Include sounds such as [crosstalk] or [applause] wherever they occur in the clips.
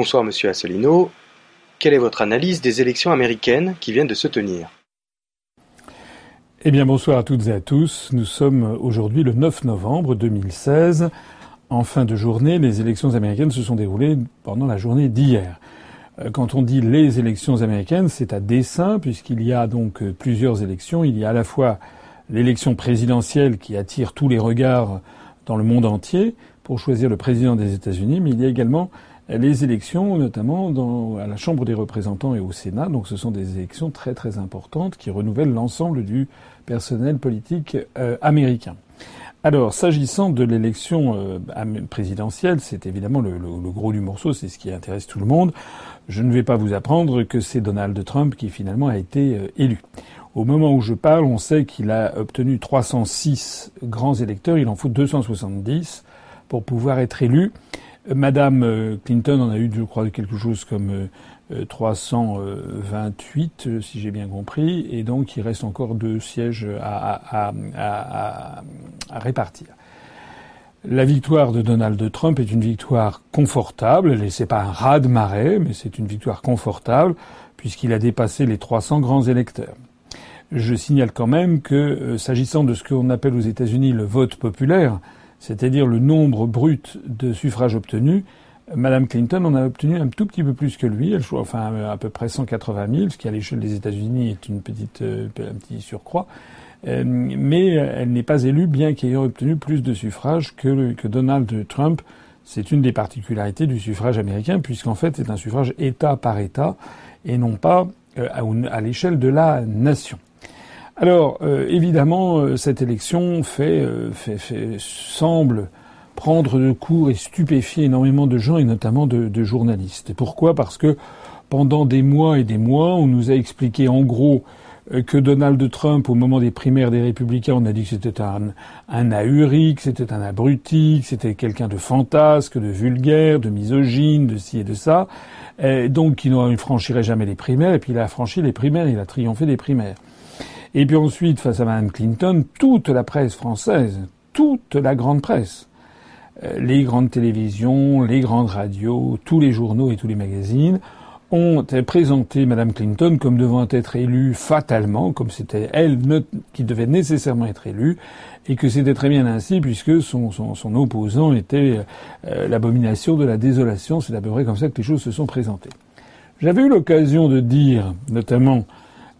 Bonsoir Monsieur Asselineau. Quelle est votre analyse des élections américaines qui viennent de se tenir? Eh bien bonsoir à toutes et à tous. Nous sommes aujourd'hui le 9 novembre 2016. En fin de journée, les élections américaines se sont déroulées pendant la journée d'hier. Euh, quand on dit les élections américaines, c'est à dessein puisqu'il y a donc plusieurs élections. Il y a à la fois l'élection présidentielle qui attire tous les regards dans le monde entier pour choisir le président des États-Unis, mais il y a également les élections, notamment dans, à la Chambre des représentants et au Sénat. Donc ce sont des élections très très importantes qui renouvellent l'ensemble du personnel politique euh, américain. Alors, s'agissant de l'élection euh, présidentielle, c'est évidemment le, le, gros du morceau, c'est ce qui intéresse tout le monde. Je ne vais pas vous apprendre que c'est Donald Trump qui finalement a été euh, élu. Au moment où je parle, on sait qu'il a obtenu 306 grands électeurs, il en faut 270 pour pouvoir être élu. Madame euh, Clinton en a eu, je crois, quelque chose comme 328, euh, euh, si j'ai bien compris, et donc il reste encore deux sièges à, répartir. La victoire de Donald Trump est une victoire confortable. C'est pas un raz de marée, mais c'est une victoire confortable puisqu'il a dépassé les 300 grands électeurs. Je signale quand même que, s'agissant de ce qu'on appelle aux États-Unis le vote populaire, c'est-à-dire le nombre brut de suffrages obtenus, Madame Clinton en a obtenu un tout petit peu plus que lui, elle enfin à peu près 180 000, ce qui à l'échelle des États-Unis est une petite, euh, un petit surcroît. Euh, mais elle n'est pas élue, bien qu'ayant obtenu plus de suffrages que, Donald Trump. C'est une des particularités du suffrage américain, puisqu'en fait c'est un suffrage État par État et non pas euh, à l'échelle de la nation. Alors, euh, évidemment, euh, cette élection euh, fait, fait, semble prendre de court et stupéfier énormément de gens, et notamment de, journalistes. Et pourquoi? Parce que pendant des mois et des mois, on nous a expliqué en gros que Donald Trump, au moment des primaires des républicains, on a dit que c'était un, un ahuri, que c'était un abruti, que c'était quelqu'un de fantasque, de vulgaire, de misogyne, de ci et de ça. Et donc, il ne franchirait jamais les primaires. Et puis, il a franchi les primaires, il a triomphé des primaires. Et puis ensuite, face à Mme Clinton, toute la presse française, toute la grande presse, euh, les grandes télévisions, les grandes radios, tous les journaux et tous les magazines ont présenté Mme Clinton comme devant être élue fatalement, comme c'était elle qui devait nécessairement être élue, et que c'était très bien ainsi puisque son, son, opposant était euh, l'abomination de la désolation. C'est à peu près comme ça que les choses se sont présentées. J'avais eu l'occasion de dire, notamment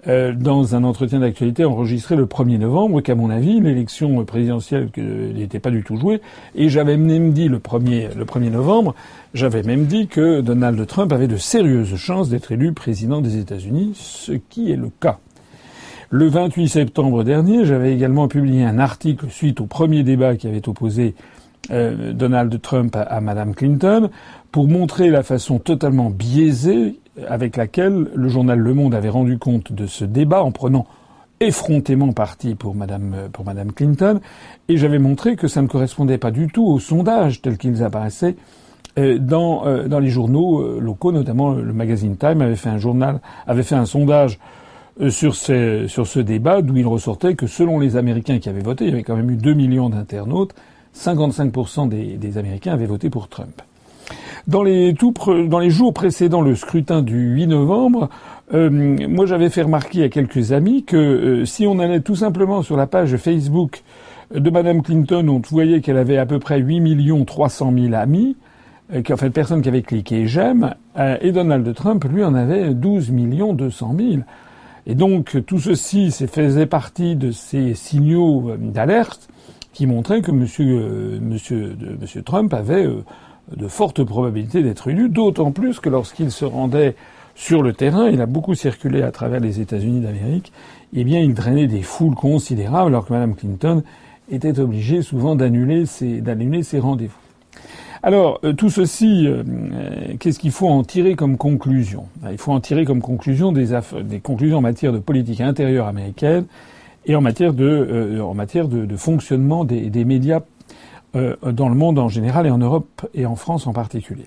euh, dans un entretien d'actualité enregistré le 1er novembre qu'à mon avis l'élection présidentielle n'était pas du tout jouée et j'avais même dit le 1er, le 1er novembre j'avais même dit que Donald Trump avait de sérieuses chances d'être élu président des États-Unis ce qui est le cas. Le 28 septembre dernier, j'avais également publié un article suite au premier débat qui avait opposé euh, Donald Trump à, à Madame Clinton pour montrer la façon totalement biaisée avec laquelle le journal Le Monde avait rendu compte de ce débat en prenant effrontément parti pour Madame, Clinton, et j'avais montré que ça ne correspondait pas du tout aux sondages tels qu'ils apparaissaient euh, dans, euh, dans les journaux euh, locaux, notamment le magazine Time avait fait un journal, avait fait un sondage sur, sur ce débat d'où il ressortait que selon les Américains qui avaient voté, il y avait quand même eu 2 millions d'internautes, 55% des, des Américains avaient voté pour Trump. Dans les, jours précédents le scrutin du 8 novembre, euh, moi j'avais fait remarquer à quelques amis que euh, si on allait tout simplement sur la page Facebook de Madame Clinton, on voyait qu'elle avait à peu près 8 millions 300 000 amis, euh, en fait personne qui avait cliqué j'aime, euh, et Donald Trump lui en avait 12 millions 200 000. Et donc tout ceci faisait partie de ces signaux d'alerte qui montraient que monsieur, monsieur Trump avait de fortes probabilités d'être élu, d'autant plus que lorsqu'il se rendait sur le terrain, il a beaucoup circulé à travers les États-Unis d'Amérique, eh bien, il drainait des foules considérables, alors que Mme Clinton était obligée souvent d'annuler ses, d'annuler ses rendez-vous. Alors, euh, tout ceci, euh, qu'est-ce qu'il faut en tirer comme conclusion? Il faut en tirer comme conclusion des, des, conclusions en matière de politique intérieure américaine et en matière de, euh, en matière de, de fonctionnement des, des médias euh, dans le monde en général et en Europe et en France en particulier.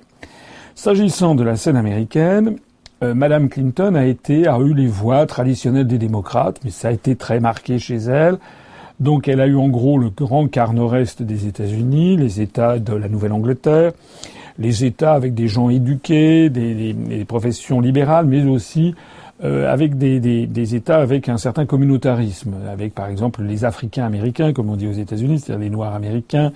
S'agissant de la scène américaine, euh, Madame Clinton a été a eu les voix traditionnelles des démocrates, mais ça a été très marqué chez elle. Donc elle a eu en gros le grand quart nord-est des États-Unis, les États de la Nouvelle-Angleterre, les États avec des gens éduqués, des, professions libérales, mais aussi euh, avec des, des, États avec un certain communautarisme, avec par exemple les Africains américains, comme on dit aux États-Unis, c'est-à-dire les Noirs américains,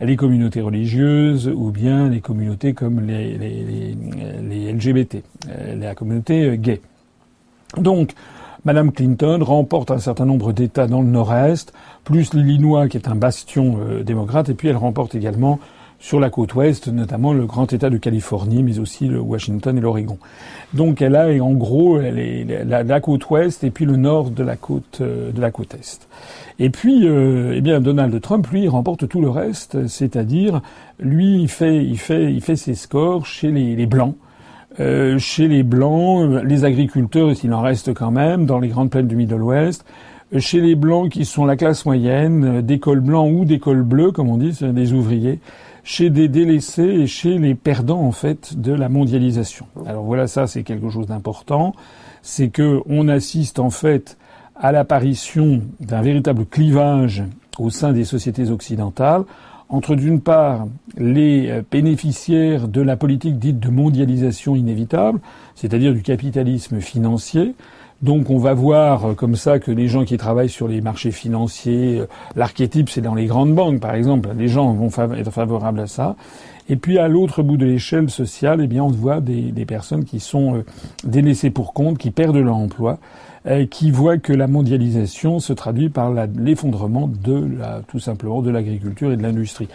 les communautés religieuses ou bien les communautés comme les, les, les LGBT, euh, la communauté gay. Donc, Madame Clinton remporte un certain nombre d'États dans le Nord-Est, plus l'Illinois qui est un bastion euh, démocrate, et puis elle remporte également sur la côte ouest, notamment le grand État de Californie, mais aussi le Washington et l'Oregon. Donc elle a en gros la, côte ouest et puis le nord de la côte euh, de la côte est. Et puis, euh, eh bien, Donald Trump, lui, remporte tout le reste, c'est-à-dire, lui, il fait, il fait, il fait ses scores chez les, les blancs. Euh, chez les blancs, les agriculteurs, s'il en reste quand même, dans les grandes plaines du Middle West, chez les blancs qui sont la classe moyenne, d'école blanc ou d'école bleue, comme on dit, des ouvriers, chez des délaissés et chez les perdants en fait de la mondialisation. Alors voilà, ça c'est quelque chose d'important, c'est que on assiste en fait à l'apparition d'un véritable clivage au sein des sociétés occidentales entre d'une part les bénéficiaires de la politique dite de mondialisation inévitable, c'est-à-dire du capitalisme financier, donc on va voir euh, comme ça que les gens qui travaillent sur les marchés financiers, euh, l'archétype c'est dans les grandes banques par exemple, les gens vont être favorables à ça. Et puis à l'autre bout de l'échelle sociale, eh bien on voit des, personnes qui sont euh, délaissées pour compte, qui perdent leur emploi, qui voient que la mondialisation se traduit par l'effondrement de la, tout simplement de l'agriculture et de l'industrie.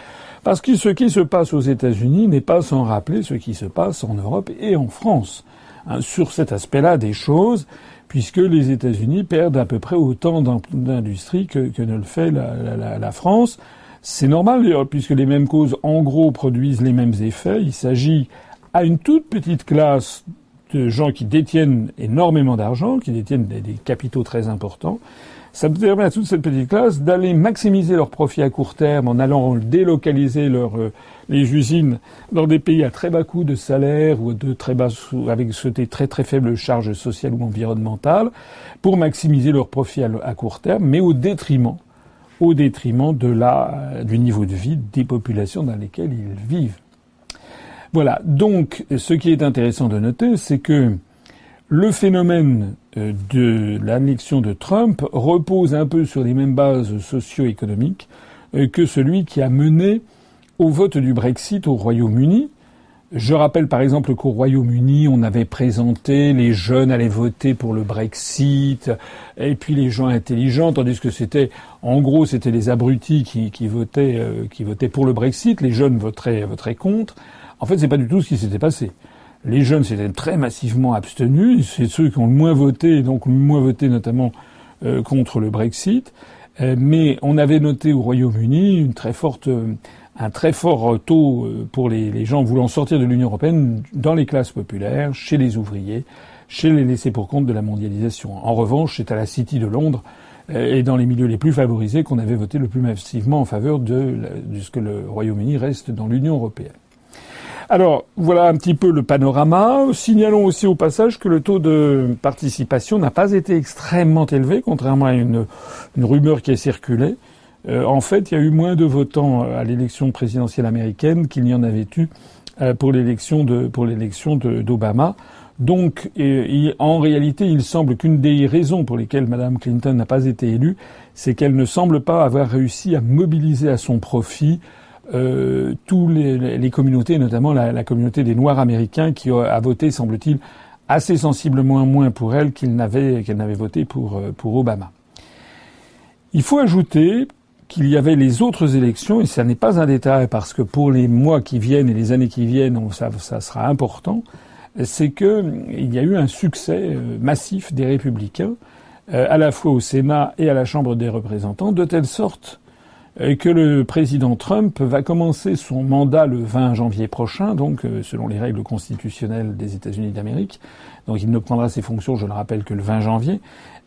Parce que ce qui se passe aux États-Unis n'est pas sans rappeler ce qui se passe en Europe et en France. Hein, sur cet aspect-là des choses, puisque les États-Unis perdent à peu près autant d'industrie que, ne le fait la, France. C'est normal puisque les mêmes causes, en gros, produisent les mêmes effets. Il s'agit à une toute petite classe de gens qui détiennent énormément d'argent, qui détiennent des, capitaux très importants. Ça permet à toute cette petite classe d'aller maximiser leurs profits à court terme en allant délocaliser leur, euh, les usines dans des pays à très bas coût de salaire ou de très bas avec des très très faibles charges sociales ou environnementales pour maximiser leurs profits à, court terme, mais au détriment au détriment de la, du niveau de vie des populations dans lesquelles ils vivent. Voilà. Donc, ce qui est intéressant de noter, c'est que le phénomène euh, de l'annexion de Trump repose un peu sur les mêmes bases socio-économiques euh, que celui qui a mené au vote du Brexit au Royaume-Uni. Je rappelle par exemple qu'au Royaume-Uni, on avait présenté les jeunes allaient voter pour le Brexit, et puis les gens intelligents, tandis que c'était, en gros, c'était les abrutis qui, votaient, euh, qui votaient pour le Brexit, les jeunes voteraient, voteraient contre. En fait, c'est pas du tout ce qui s'était passé. Les jeunes s'étaient très massivement abstenus, c'est ceux qui ont le moins voté, donc le moins voté notamment euh, contre le Brexit. Euh, mais on avait noté au Royaume-Uni forte un très fort taux euh, pour les, gens voulant sortir de l'Union européenne dans les classes populaires, chez les ouvriers, chez les laissés pour compte de la mondialisation. En revanche, c'est à la City de Londres euh, et dans les milieux les plus favorisés qu'on avait voté le plus massivement en faveur de, ce que le Royaume-Uni reste dans l'Union européenne. Alors, voilà un petit peu le panorama. Signalons aussi au passage que le taux de participation n'a pas été extrêmement élevé, contrairement à une, rumeur qui a circulé. Euh, en fait, il y a eu moins de votants euh, à l'élection présidentielle américaine qu'il n'y en avait eu euh, pour l'élection de pour l'élection d'Obama. Donc, en réalité, il semble qu'une des raisons pour lesquelles Mme Clinton n'a pas été élue, c'est qu'elle ne semble pas avoir réussi à mobiliser à son profit euh, tous les, communautés, notamment la, communauté des Noirs américains, qui a, voté, semble-t-il, assez sensiblement moins pour elle qu'il n'avait qu'elle n'avait voté pour pour Obama. Il faut ajouter qu'il y avait les autres élections, et ça n'est pas un détail parce que pour les mois qui viennent et les années qui viennent, ça, ça sera important, c'est qu'il y a eu un succès euh, massif des républicains, euh, à la fois au Sénat et à la Chambre des représentants, de telle sorte euh, que le président Trump va commencer son mandat le 20 janvier prochain, donc selon les règles constitutionnelles des États-Unis d'Amérique. Donc il ne prendra ses fonctions, je le rappelle, que le 20 janvier.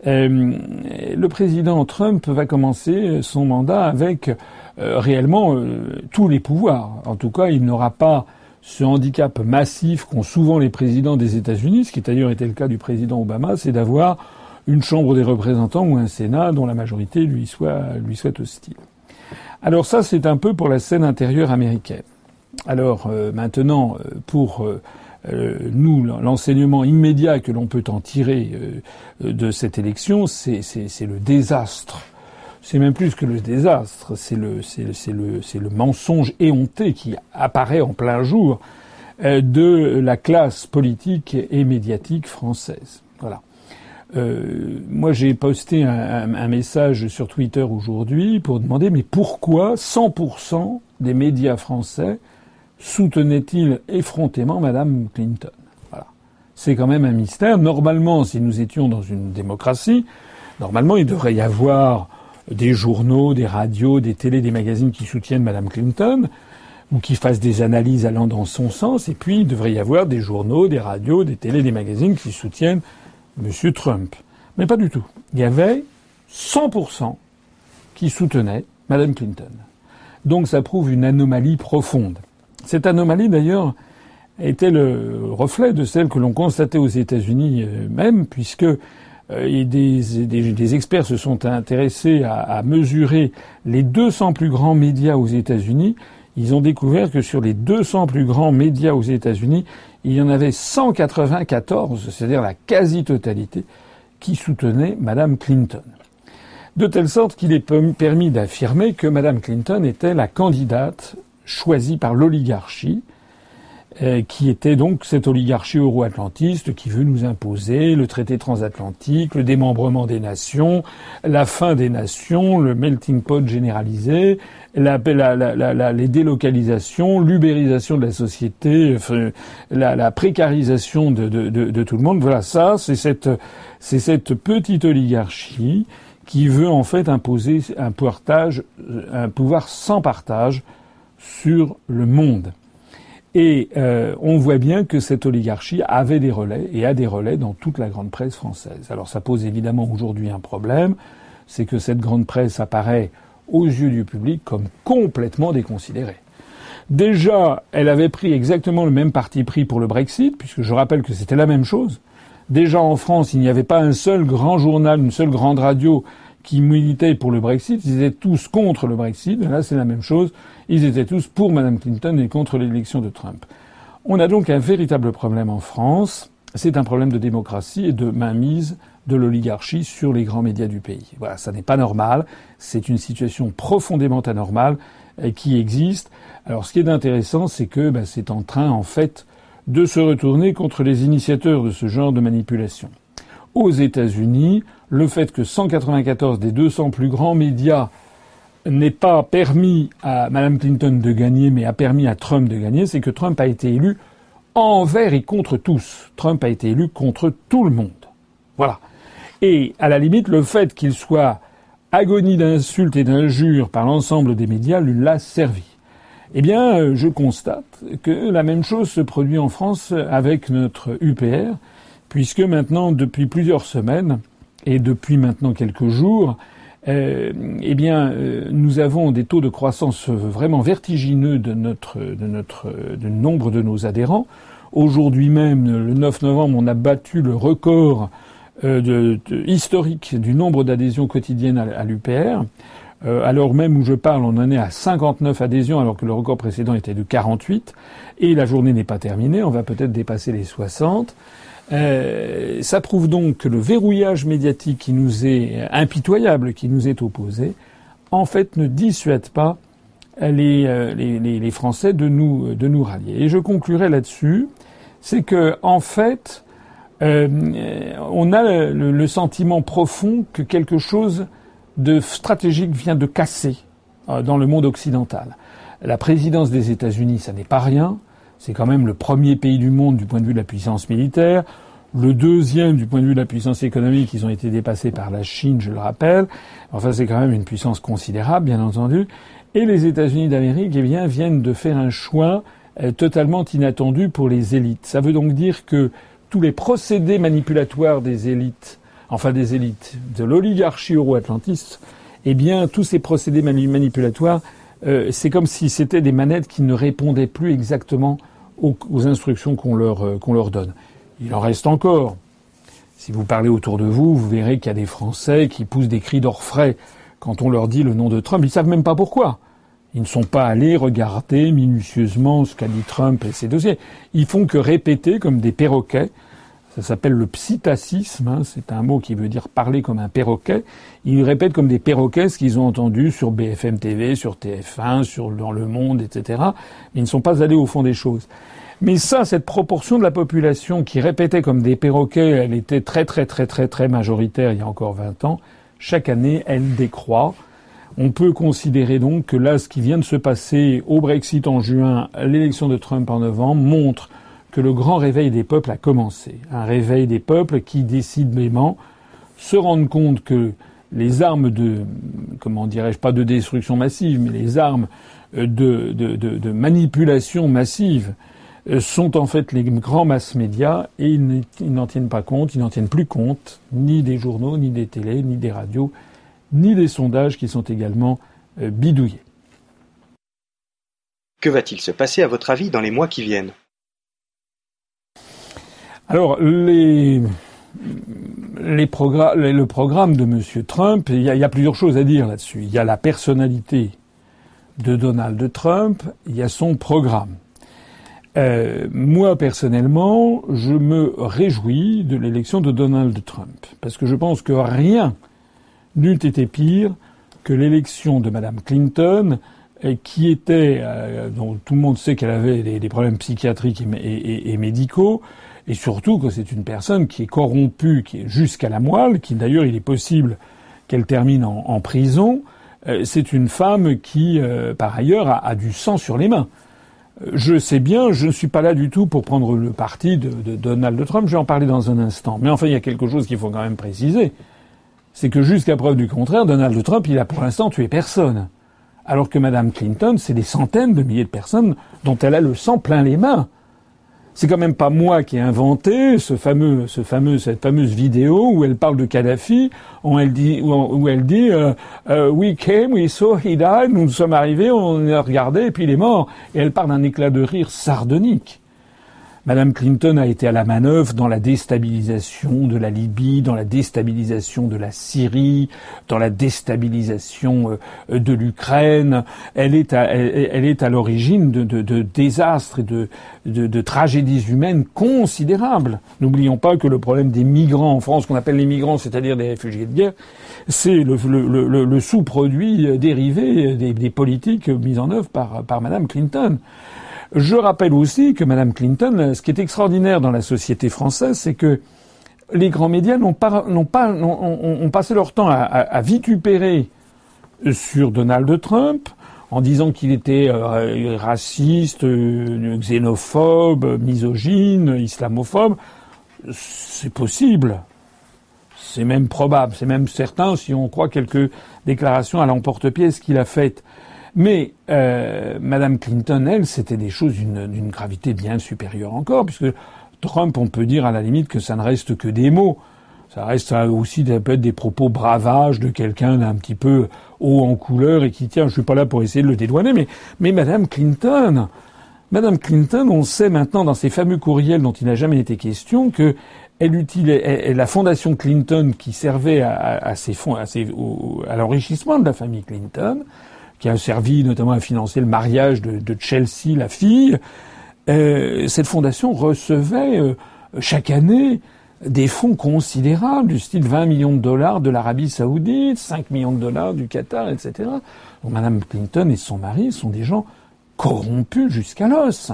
Euh, le président Trump va commencer son mandat avec euh, réellement euh, tous les pouvoirs. En tout cas, il n'aura pas ce handicap massif qu'ont souvent les présidents des États-Unis, ce qui d'ailleurs était le cas du président Obama, c'est d'avoir une Chambre des représentants ou un Sénat dont la majorité lui soit, lui soit hostile. Alors ça, c'est un peu pour la scène intérieure américaine. Alors maintenant, pour nous, l'enseignement immédiat que l'on peut en tirer de cette élection, c'est le désastre c'est même plus que le désastre, c'est le, le, le mensonge éhonté qui apparaît en plein jour euh, de la classe politique et médiatique française. Euh, moi, j'ai posté un, un, message sur Twitter aujourd'hui pour demander mais pourquoi 100% des médias français soutenaient-ils effrontément Madame Clinton? Voilà. C'est quand même un mystère. Normalement, si nous étions dans une démocratie, normalement, il devrait y avoir des journaux, des radios, des télés, des magazines qui soutiennent Madame Clinton ou qui fassent des analyses allant dans son sens. Et puis, il devrait y avoir des journaux, des radios, des télés, des magazines qui soutiennent M. Trump. Mais pas du tout. Il y avait 100% qui soutenaient Madame Clinton. Donc ça prouve une anomalie profonde. Cette anomalie, d'ailleurs, était le reflet de celle que l'on constatait aux États-Unis euh, même, puisque euh, des, experts se sont intéressés à, à, mesurer les 200 plus grands médias aux États-Unis. Ils ont découvert que sur les 200 plus grands médias aux États-Unis, il y en avait 194, c'est-à-dire la quasi-totalité, qui soutenaient Madame Clinton. De telle sorte qu'il est permis d'affirmer que Madame Clinton était la candidate choisie par l'oligarchie, qui était donc cette oligarchie euro-atlantiste qui veut nous imposer le traité transatlantique, le démembrement des nations, la fin des nations, le melting pot généralisé, la, la, les délocalisations, l'ubérisation de la société, la, précarisation de, de, de, de, tout le monde. Voilà, ça, c'est cette, c'est cette petite oligarchie qui veut en fait imposer un partage, un pouvoir sans partage sur le monde. Et euh, on voit bien que cette oligarchie avait des relais et a des relais dans toute la grande presse française. Alors ça pose évidemment aujourd'hui un problème, c'est que cette grande presse apparaît aux yeux du public comme complètement déconsidérée. Déjà, elle avait pris exactement le même parti pris pour le Brexit, puisque je rappelle que c'était la même chose. Déjà en France, il n'y avait pas un seul grand journal, une seule grande radio qui militaient pour le Brexit, ils étaient tous contre le Brexit. Là, c'est la même chose. Ils étaient tous pour Mme Clinton et contre l'élection de Trump. On a donc un véritable problème en France. C'est un problème de démocratie et de mainmise de l'oligarchie sur les grands médias du pays. Voilà, ça n'est pas normal. C'est une situation profondément anormale euh, qui existe. Alors, ce qui est intéressant, c'est que ben, c'est en train, en fait, de se retourner contre les initiateurs de ce genre de manipulation. Aux États-Unis, le fait que 194 des 200 plus grands médias n'aient pas permis à Mme Clinton de gagner, mais a permis à Trump de gagner, c'est que Trump a été élu envers et contre tous. Trump a été élu contre tout le monde. Voilà. Et à la limite, le fait qu'il soit agonie d'insultes et d'injures par l'ensemble des médias lui l'a servi. Eh bien, euh, je constate que la même chose se produit en France avec notre UPR, puisque maintenant, depuis plusieurs semaines, et depuis maintenant quelques jours, euh, eh bien, euh, nous avons des taux de croissance vraiment vertigineux de notre, de notre, nombre de nos adhérents. Aujourd'hui même, le 9 novembre, on a battu le record euh, historique du nombre d'adhésions quotidiennes à, l'UPR. alors même où je parle, on en est à 59 adhésions, alors que le record précédent était de 48. Et la journée n'est pas terminée, on va peut-être dépasser les 60. Euh, ça prouve donc que le verrouillage médiatique qui nous est impitoyable, qui nous est opposé, en fait ne dissuade pas les, euh, Français de nous, de nous rallier. Et je conclurai là-dessus, c'est que en fait, euh, on a le, le, sentiment profond que quelque chose de stratégique vient de casser euh, dans le monde occidental. La présidence des États-Unis, ça n'est pas rien. C'est quand même le premier pays du monde du point de vue de la puissance militaire. Le deuxième du point de vue de la puissance économique, ils ont été dépassés par la Chine, je le rappelle. Enfin, c'est quand même une puissance considérable, bien entendu. Et les États-Unis d'Amérique, eh bien, viennent de faire un choix euh, totalement inattendu pour les élites. Ça veut donc dire que tous les procédés manipulatoires des élites, enfin des élites, de l'oligarchie euro-atlantiste, eh bien, tous ces procédés manipulatoires euh, c'est comme si c'était des manettes qui ne répondaient plus exactement aux, instructions qu'on leur, euh, qu'on leur donne. Il en reste encore. Si vous parlez autour de vous, vous verrez qu'il y a des Français qui poussent des cris d'orfraie quand on leur dit le nom de Trump. Ils savent même pas pourquoi. Ils ne sont pas allés regarder minutieusement ce qu'a dit Trump et ses dossiers. Ils font que répéter comme des perroquets. Ça s'appelle le psittacisme. Hein. c'est un mot qui veut dire parler comme un perroquet. Ils répètent comme des perroquets ce qu'ils ont entendu sur BFM TV, sur TF1, sur dans Le Monde, etc. Ils ne sont pas allés au fond des choses. Mais ça, cette proportion de la population qui répétait comme des perroquets, elle était très très très très très majoritaire il y a encore 20 ans. Chaque année, elle décroît. On peut considérer donc que là, ce qui vient de se passer au Brexit en juin, l'élection de Trump en novembre, montre que le grand réveil des peuples a commencé. Un réveil des peuples qui décidément se rendent compte que les armes de, comment dirais-je, pas de destruction massive, mais les armes de, de, de manipulation massive euh, sont en fait les grands masses médias et ils n'en tiennent pas compte, ils n'en tiennent plus compte, ni des journaux, ni des télés, ni des radios, ni des sondages qui sont également euh, bidouillés. Que va-t-il se passer à votre avis dans les mois qui viennent? Alors, le programme de M. Trump, il y, a, plusieurs choses à dire là-dessus. Il y a la personnalité de Donald Trump, il y a son programme. Euh, moi personnellement, je me réjouis de l'élection de Donald Trump parce que je pense que rien n'eût été pire que l'élection de Madame Clinton, euh, qui était, euh, dont tout le monde sait qu'elle avait des, problèmes psychiatriques et, médicaux, et surtout que c'est une personne qui est corrompue, qui est jusqu'à la moelle, qui d'ailleurs il est possible qu'elle termine en, prison. Euh, c'est une femme qui, par ailleurs, a, du sang sur les mains. Je sais bien, je ne suis pas là du tout pour prendre le parti de, de Donald Trump, je vais en parler dans un instant. Mais enfin, il y a quelque chose qu'il faut quand même préciser c'est que jusqu'à preuve du contraire, Donald Trump, il a pour l'instant tué personne. Alors que Madame Clinton, c'est des centaines de milliers de personnes dont elle a le sang plein les mains. C'est quand même pas moi qui ai inventé ce fameux, ce fameux, cette fameuse vidéo où elle parle de Kadhafi, où elle dit, où, elle dit, euh, euh, we came, we saw, he died, nous sommes arrivés, on a regardé et puis il est mort. Et elle parle d'un éclat de rire sardonique. Madame Clinton a été à la manœuvre dans la déstabilisation de la Libye, dans la déstabilisation de la Syrie, dans la déstabilisation euh, de l'Ukraine. Elle est à, elle, est à l'origine de, désastres et de, tragédies humaines considérables. N'oublions pas que le problème des migrants en France, qu'on appelle les migrants, c'est-à-dire des réfugiés de guerre, c'est le, sous-produit dérivé des, des, politiques mises en œuvre par, par Madame Clinton. Je rappelle aussi que Mme Clinton, ce qui est extraordinaire dans la société française, c'est que les grands médias n'ont pas, n'ont pas, ont, passé leur temps à, vitupérer sur Donald Trump en disant qu'il était euh, raciste, euh, xénophobe, misogyne, islamophobe. C'est possible. C'est même probable. C'est même certain si on croit quelques déclarations à l'emporte-pièce qu'il a faites. Mais euh, Madame Clinton, elle, c'était des choses d'une gravité bien supérieure encore, puisque Trump, on peut dire à la limite que ça ne reste que des mots. Ça reste aussi peut-être des propos bravages de quelqu'un d'un petit peu haut en couleur et qui tient. Je suis pas là pour essayer de le dédouaner, mais mais Madame Clinton, Madame Clinton, on sait maintenant dans ces fameux courriels dont il n'a jamais été question que elle la fondation Clinton qui servait à, à, ses fonds, à, à l'enrichissement de la famille Clinton qui a servi notamment à financer le mariage de, Chelsea, la fille, euh, cette fondation recevait euh, chaque année des fonds considérables, du style 20 millions de dollars de l'Arabie saoudite, 5 millions de dollars du Qatar, etc. Donc Madame Clinton et son mari sont des gens corrompus jusqu'à l'os,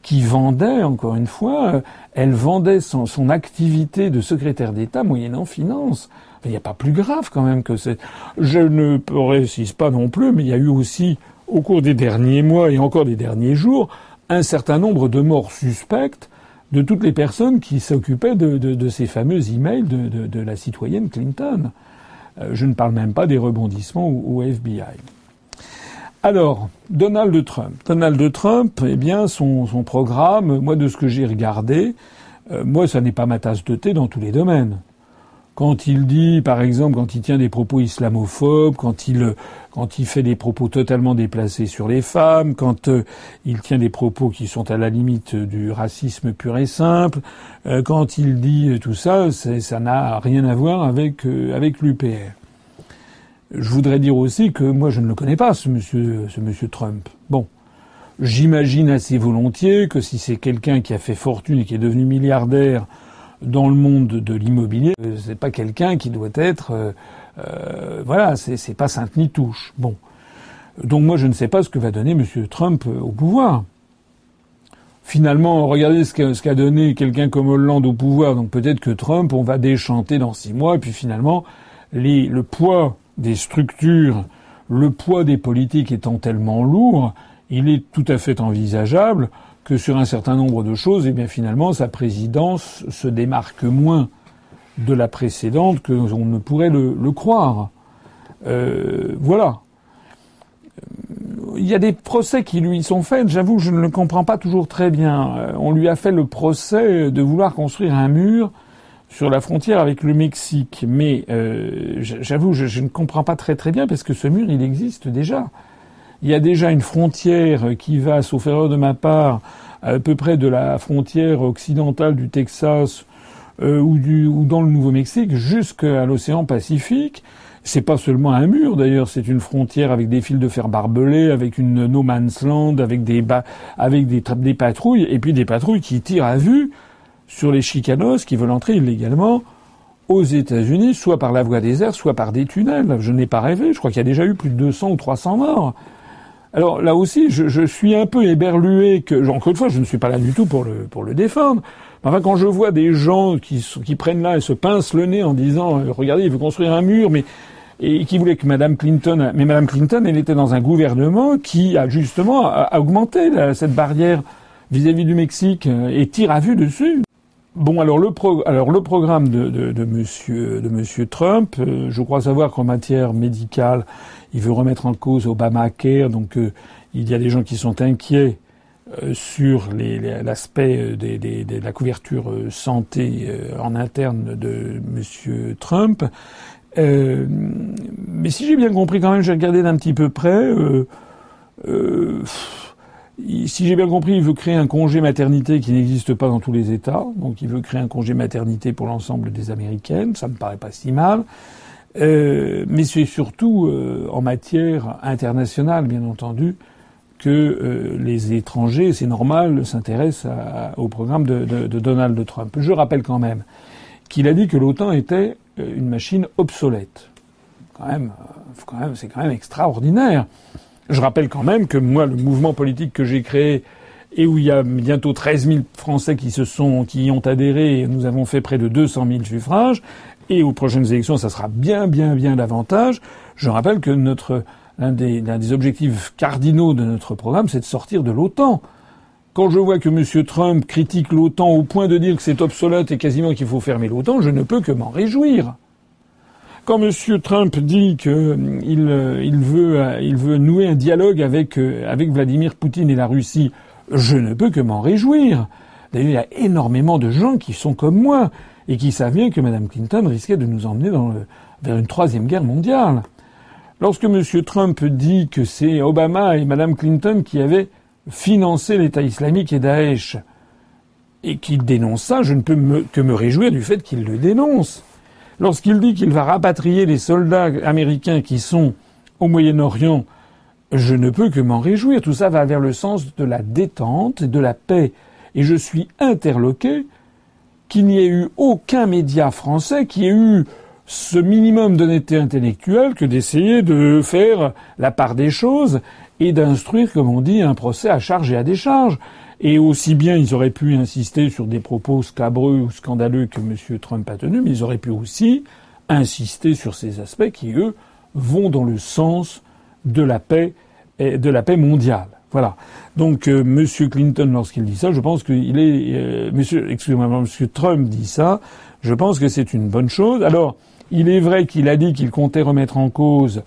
qui vendaient, encore une fois, euh, elle vendait son, son activité de secrétaire d'État moyennant finance il n'y a pas plus grave quand même que c'est. Je ne précise pas non plus, mais il y a eu aussi, au cours des derniers mois et encore des derniers jours, un certain nombre de morts suspectes de toutes les personnes qui s'occupaient de, ces fameux emails de, de, la citoyenne Clinton. Euh, je ne parle même pas des rebondissements au, FBI. Alors, Donald Trump. Donald Trump, eh bien, son, programme, moi, de ce que j'ai regardé, euh, moi, ça n'est pas ma tasse de thé dans tous les domaines quand il dit, par exemple, quand il tient des propos islamophobes, quand il quand il fait des propos totalement déplacés sur les femmes, quand euh, il tient des propos qui sont à la limite du racisme pur et simple, euh, quand il dit tout ça, ça n'a rien à voir avec euh, l'UPR. Je voudrais dire aussi que moi je ne le connais pas, ce ce monsieur Trump. Bon. J'imagine assez volontiers que si c'est quelqu'un qui a fait fortune et qui est devenu milliardaire dans le monde de l'immobilier, euh, c'est pas quelqu'un qui doit être, euh, euh voilà, c'est pas sainte ni touche. Bon. Donc moi je ne sais pas ce que va donner Monsieur Trump euh, au pouvoir. Finalement, regardez ce qu'a donné quelqu'un comme Hollande au pouvoir. Donc peut-être que Trump, on va déchanter dans six mois, et puis finalement, le poids des structures, le poids des politiques étant tellement lourd, il est tout à fait envisageable que sur un certain nombre de choses, eh bien finalement, sa présidence se démarque moins de la précédente que on ne pourrait le, croire. Euh, voilà. Il y a des procès qui lui sont faits. J'avoue, je ne le comprends pas toujours très bien. Euh, on lui a fait le procès de vouloir construire un mur sur la frontière avec le Mexique. Mais euh, j'avoue, je, ne comprends pas très très bien parce que ce mur, il existe déjà. Il y a déjà une frontière qui va, sauf erreur de ma part, à peu près de la frontière occidentale du Texas euh, ou, dans le Nouveau-Mexique jusqu'à l'océan Pacifique. C'est pas seulement un mur d'ailleurs, c'est une frontière avec des fils de fer barbelés, avec une no man's land, avec des avec des, des patrouilles et puis des patrouilles qui tirent à vue sur les chicanos qui veulent entrer illégalement aux États-Unis, soit par la voie des airs, soit par des tunnels. Je n'ai pas rêvé. Je crois qu'il y a déjà eu plus de 200 ou 300 morts. Alors là aussi, je, suis un peu éberlué que, encore une fois, je ne suis pas là du tout pour le, pour le défendre. Enfin, quand je vois des gens qui, qui prennent là et se pincent le nez en disant, euh, regardez, il veut construire un mur, mais et qui voulait que Madame Clinton, mais Madame Clinton, elle était dans un gouvernement qui a justement augmenté cette barrière vis-à-vis du Mexique euh, et tire à vue dessus. Bon, alors le, pro, alors le programme de, de, monsieur, de monsieur Trump, euh, je crois savoir qu'en matière médicale, il veut remettre en cause Obamacare, donc euh, il y a des gens qui sont inquiets euh, sur l'aspect de la couverture santé en interne de monsieur Trump. mais si j'ai bien compris quand même, j'ai regardé d'un petit peu près si j'ai bien compris, il veut créer un congé maternité qui n'existe pas dans tous les États. Donc il veut créer un congé maternité pour l'ensemble des Américaines. Ça me paraît pas si mal. Euh, mais c'est surtout euh, en matière internationale, bien entendu, que euh, les étrangers, c'est normal, s'intéressent au programme de, Donald Trump. Je rappelle quand même qu'il a dit que l'OTAN était une machine obsolète. Quand même c'est quand même extraordinaire. Je rappelle quand même que moi, le mouvement politique que j'ai créé et où il y a bientôt 13 000 Français qui se sont, qui y ont adhéré, nous avons fait près de 200 000 suffrages, et aux prochaines élections, ça sera bien, bien, bien davantage. Je rappelle que notre, l'un des, des objectifs cardinaux de notre programme, c'est de sortir de l'OTAN. Quand je vois que M. Trump critique l'OTAN au point de dire que c'est obsolète et quasiment qu'il faut fermer l'OTAN, je ne peux que m'en réjouir. Quand M. Trump dit qu'il euh, euh, euh, veut nouer un dialogue avec, Vladimir Poutine et la Russie, je ne peux que m'en réjouir. D'ailleurs, il y a énormément de gens qui sont comme moi et qui savent bien que Mme Clinton risquait de nous emmener vers une troisième guerre mondiale. Lorsque M. Trump dit que c'est Obama et Mme Clinton qui avaient financé l'État islamique et Daesh, et qu'il dénonce ça, je ne peux que me réjouir du fait qu'il le dénonce. Lorsqu'il dit qu'il va rapatrier les soldats américains qui sont au Moyen-Orient, je ne peux que m'en réjouir. Tout ça va vers le sens de la détente et de la paix. Et je suis interloqué qu'il n'y ait eu aucun média français qui ait eu ce minimum d'honnêteté intellectuelle que d'essayer de faire la part des choses et d'instruire, comme on dit, un procès à charge et à décharge. Et aussi bien ils auraient pu insister sur des propos scabreux ou scandaleux que M. Trump a tenus, mais ils auraient pu aussi insister sur ces aspects qui, eux, vont dans le sens de la paix, et de la paix mondiale. Voilà. Donc euh, M. Clinton, lorsqu'il dit ça, je pense qu'il est, euh, Monsieur, excusez-moi, M. Trump dit ça, je pense que c'est une bonne chose. Alors, il est vrai qu'il a dit qu'il comptait remettre en cause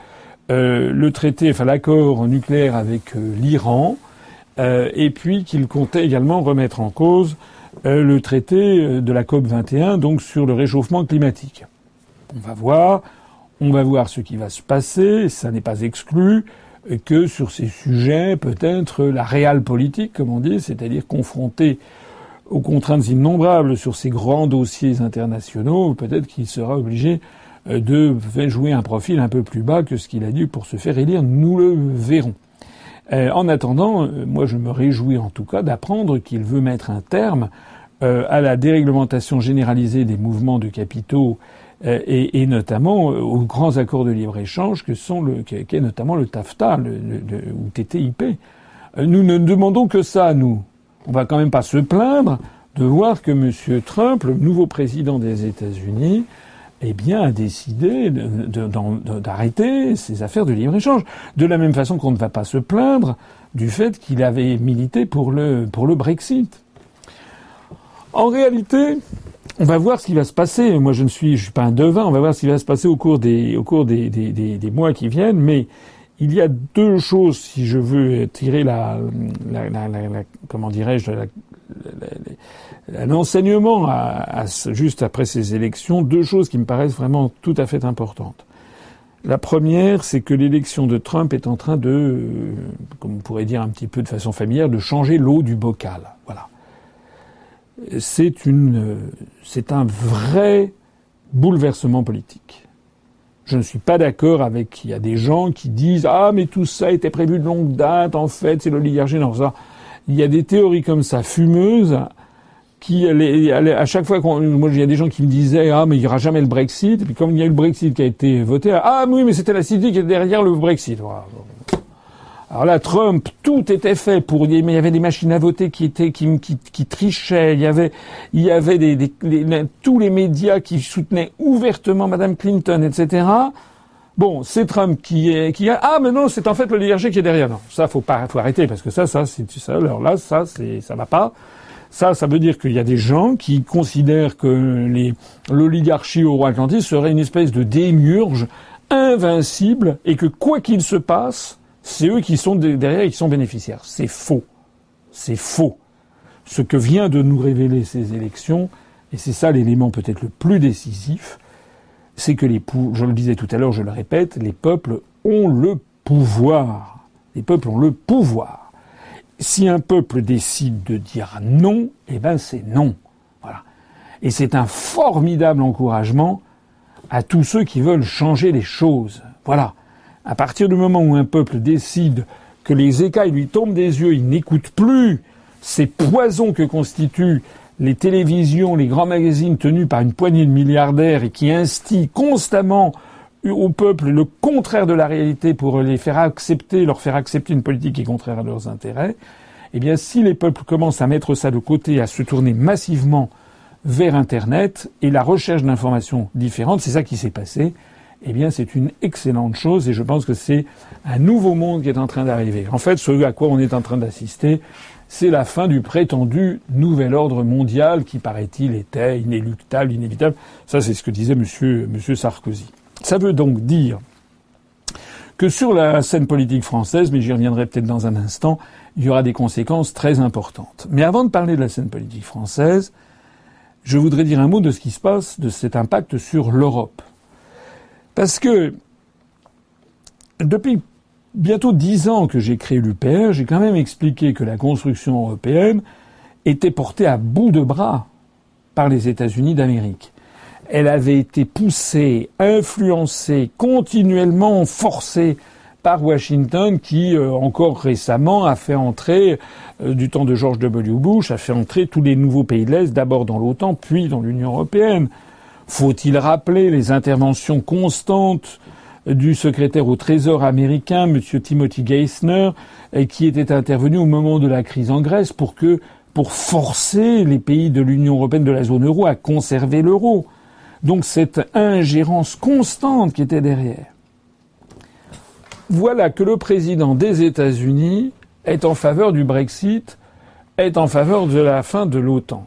euh, le traité, enfin l'accord nucléaire avec euh, l'Iran. Euh, et puis qu'il comptait également remettre en cause euh, le traité euh, de la COP 21, donc sur le réchauffement climatique. On va voir, on va voir ce qui va se passer. Ça n'est pas exclu que sur ces sujets, peut-être la réelle politique, comme on dit, c'est-à-dire confronté aux contraintes innombrables sur ces grands dossiers internationaux, peut-être qu'il sera obligé de jouer un profil un peu plus bas que ce qu'il a dû pour se faire élire. Nous le verrons. En attendant, moi je me réjouis en tout cas d'apprendre qu'il veut mettre un terme à la déréglementation généralisée des mouvements de capitaux euh, et, notamment euh, aux grands accords de libre-échange que sont qu'est notamment le TAFTA le, le, ou TTIP. Euh, nous ne demandons que ça, nous. On va quand même pas se plaindre de voir que M. Trump, le nouveau président des États-Unis, eh bien, a décidé d'arrêter ces affaires de libre-échange. De la même façon qu'on ne va pas se plaindre du fait qu'il avait milité pour le, Brexit. En réalité, on va voir ce qui va se passer. Moi, je ne suis, pas un devin. On va voir ce qui va se passer au cours des, mois qui viennent. Mais il y a deux choses, si je veux tirer la, la comment dirais-je, l'enseignement à, juste après ces élections, deux choses qui me paraissent vraiment tout à fait importantes. La première, c'est que l'élection de Trump est en train de, comme on pourrait dire un petit peu de façon familière, de changer l'eau du bocal. Voilà c'est une, c'est un vrai bouleversement politique. Je ne suis pas d'accord avec, il y a des gens qui disent, ah, mais tout ça était prévu de longue date, en fait, c'est l'oligarchie, non, ça. Il y a des théories comme ça, fumeuses, qui, à chaque fois qu'on, moi, il y a des gens qui me disaient, ah, mais il n'y aura jamais le Brexit, et puis comme il y a eu le Brexit qui a été voté, ah, oui, mais c'était la City qui était derrière le Brexit. Alors là, Trump, tout était fait pour. Mais il y avait des machines à voter qui étaient qui, qui, trichaient. Il y avait, il y avait des, tous les médias qui soutenaient ouvertement Madame Clinton, etc. Bon, c'est Trump qui est qui a. Ah, mais non, c'est en fait l'oligarchie qui est derrière. Non, ça faut pas, faut arrêter parce que ça, ça, c'est ça. Alors là, ça, c'est, ça va pas. Ça, ça veut dire qu'il y a des gens qui considèrent que les, l'oligarchie au roi Atlantique serait une espèce de démiurge invincible et que quoi qu'il se passe, c'est eux qui sont derrière et qui sont bénéficiaires. C'est faux. C'est faux. Ce que vient de nous révéler ces élections, et c'est ça l'élément peut-être le plus décisif, c'est que les je le disais tout à l'heure, je le répète, les peuples ont le pouvoir. Les peuples ont le pouvoir. Si un peuple décide de dire non, eh ben c'est non. Voilà. Et c'est un formidable encouragement à tous ceux qui veulent changer les choses. Voilà. À partir du moment où un peuple décide que les écailles lui tombent des yeux, il n'écoute plus ces poisons que constituent les télévisions, les grands magazines tenus par une poignée de milliardaires et qui instillent constamment au peuple le contraire de la réalité pour les faire accepter, leur faire accepter une politique qui est contraire à leurs intérêts, eh bien, si les peuples commencent à mettre ça de côté, à se tourner massivement vers Internet et la recherche d'informations différentes, c'est ça qui s'est passé eh bien c'est une excellente chose et je pense que c'est un nouveau monde qui est en train d'arriver. En fait, ce à quoi on est en train d'assister, c'est la fin du prétendu nouvel ordre mondial qui, paraît-il, était inéluctable, inévitable. Ça, c'est ce que disait monsieur, monsieur Sarkozy. Ça veut donc dire que sur la scène politique française, mais j'y reviendrai peut-être dans un instant, il y aura des conséquences très importantes. Mais avant de parler de la scène politique française, je voudrais dire un mot de ce qui se passe, de cet impact sur l'Europe. Parce que depuis bientôt dix ans que j'ai créé l'UPR, j'ai quand même expliqué que la construction européenne était portée à bout de bras par les États-Unis d'Amérique. Elle avait été poussée, influencée, continuellement forcée par Washington qui, euh, encore récemment, a fait entrer, euh, du temps de George W. Bush, a fait entrer tous les nouveaux pays de l'Est, d'abord dans l'OTAN, puis dans l'Union européenne. Faut-il rappeler les interventions constantes du secrétaire au Trésor américain, M. Timothy Geithner, qui était intervenu au moment de la crise en Grèce pour que, pour forcer les pays de l'Union européenne de la zone euro à conserver l'euro. Donc cette ingérence constante qui était derrière. Voilà que le président des États-Unis est en faveur du Brexit, est en faveur de la fin de l'OTAN.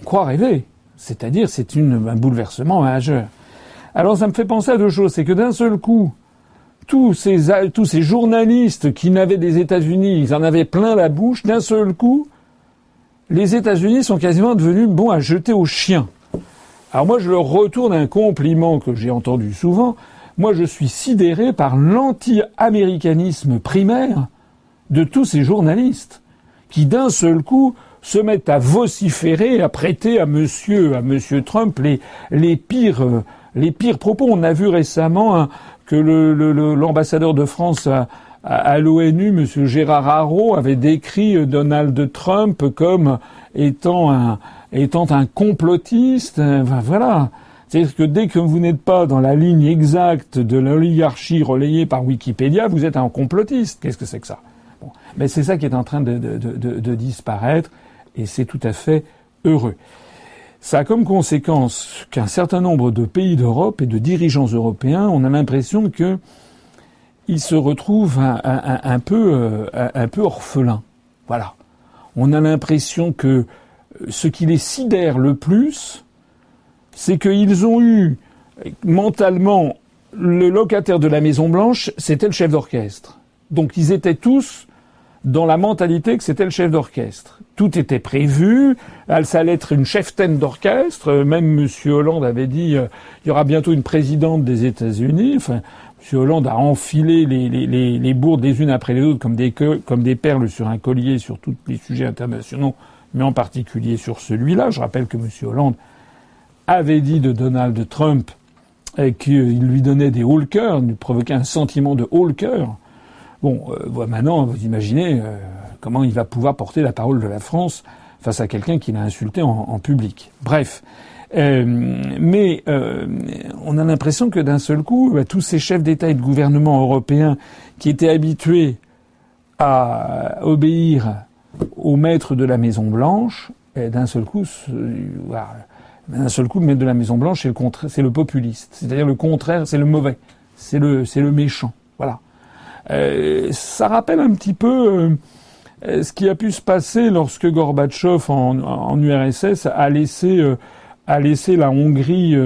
On croit rêver. C'est-à-dire, c'est un bouleversement majeur. Alors, ça me fait penser à deux choses. C'est que d'un seul coup, tous ces, journalistes qui n'avaient des États-Unis, ils en avaient plein la bouche. D'un seul coup, les États-Unis sont quasiment devenus bons à jeter aux chiens. Alors moi, je leur retourne un compliment que j'ai entendu souvent. Moi, je suis sidéré par l'anti-américanisme primaire de tous ces journalistes qui, d'un seul coup, se mettent à vociférer, à prêter à monsieur, à monsieur Trump les, les pires, les pires propos. On a vu récemment hein, que l'ambassadeur de France à, l'ONU, M. Gérard Haro, avait décrit euh, Donald Trump comme étant un, étant un complotiste. Enfin, voilà. C'est-à-dire que dès que vous n'êtes pas dans la ligne exacte de l'oligarchie relayée par Wikipédia, vous êtes un complotiste. Qu'est-ce que c'est que ça? Bon. Mais c'est ça qui est en train de disparaître, et c'est tout à fait heureux. Ça a comme conséquence qu'un certain nombre de pays d'Europe et de dirigeants européens, on a l'impression que ils se retrouvent un, euh, un, peu orphelins. Voilà. On a l'impression que ce qui les sidère le plus, c'est qu'ils ont eu mentalement le locataire de la Maison Blanche, c'était le chef d'orchestre. Donc ils étaient tous dans la mentalité que c'était le chef d'orchestre. Tout était prévu, elle, allait être une cheftaine d'orchestre, même M. Hollande avait dit euh, il y aura bientôt une présidente des États-Unis. Enfin, M. Hollande a enfilé les, les, les, bourdes les unes après les autres comme des, comme des perles sur un collier sur tous les sujets internationaux, mais en particulier sur celui-là. Je rappelle que M. Hollande avait dit de Donald Trump euh, qu'il lui donnait des haut lui provoquait un sentiment de haut Bon, euh, maintenant, vous imaginez euh, comment il va pouvoir porter la parole de la France face à quelqu'un qui l'a insulté en, public. Bref. Euh, mais on a l'impression que d'un seul coup, bah, tous ces chefs d'État et de gouvernement européens qui étaient habitués à obéir au maître de la Maison Blanche, d'un seul coup, d'un seul coup, le maître de la Maison Blanche, c'est le, c'est le populiste, c'est-à-dire le contraire, c'est le mauvais, c'est le, c'est le méchant. Voilà. Euh, ça rappelle un petit peu euh, ce qui a pu se passer lorsque Gorbatchev en, URSS a laissé, euh, a laissé la Hongrie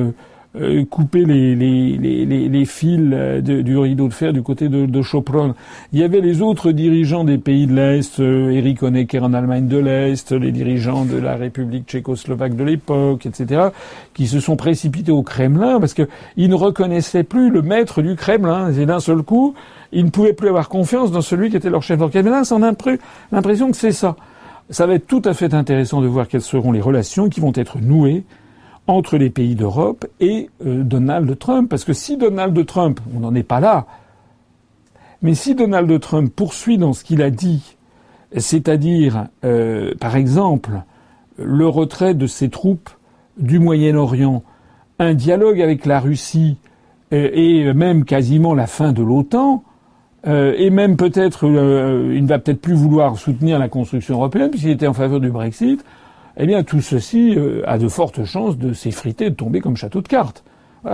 couper les, les, les, les fils du rideau de fer du côté de, de Chopron. Il y avait les autres dirigeants des pays de l'Est, Eric Honecker en Allemagne de l'Est, les dirigeants de la République tchécoslovaque de l'époque, etc., qui se sont précipités au Kremlin parce qu'ils ne reconnaissaient plus le maître du Kremlin. Et d'un seul coup, ils ne pouvaient plus avoir confiance dans celui qui était leur chef d'orchestre. Mais là, on a l'impression que c'est ça. Ça va être tout à fait intéressant de voir quelles seront les relations qui vont être nouées entre les pays d'Europe et euh, Donald Trump. Parce que si Donald Trump, on n'en est pas là, mais si Donald Trump poursuit dans ce qu'il a dit, c'est-à-dire, euh, par exemple, le retrait de ses troupes du Moyen-Orient, un dialogue avec la Russie euh, et même quasiment la fin de l'OTAN, et même peut-être, il ne va peut-être plus vouloir soutenir la construction européenne puisqu'il était en faveur du Brexit. Eh bien, tout ceci euh, a de fortes chances de s'effriter, de tomber comme château de cartes.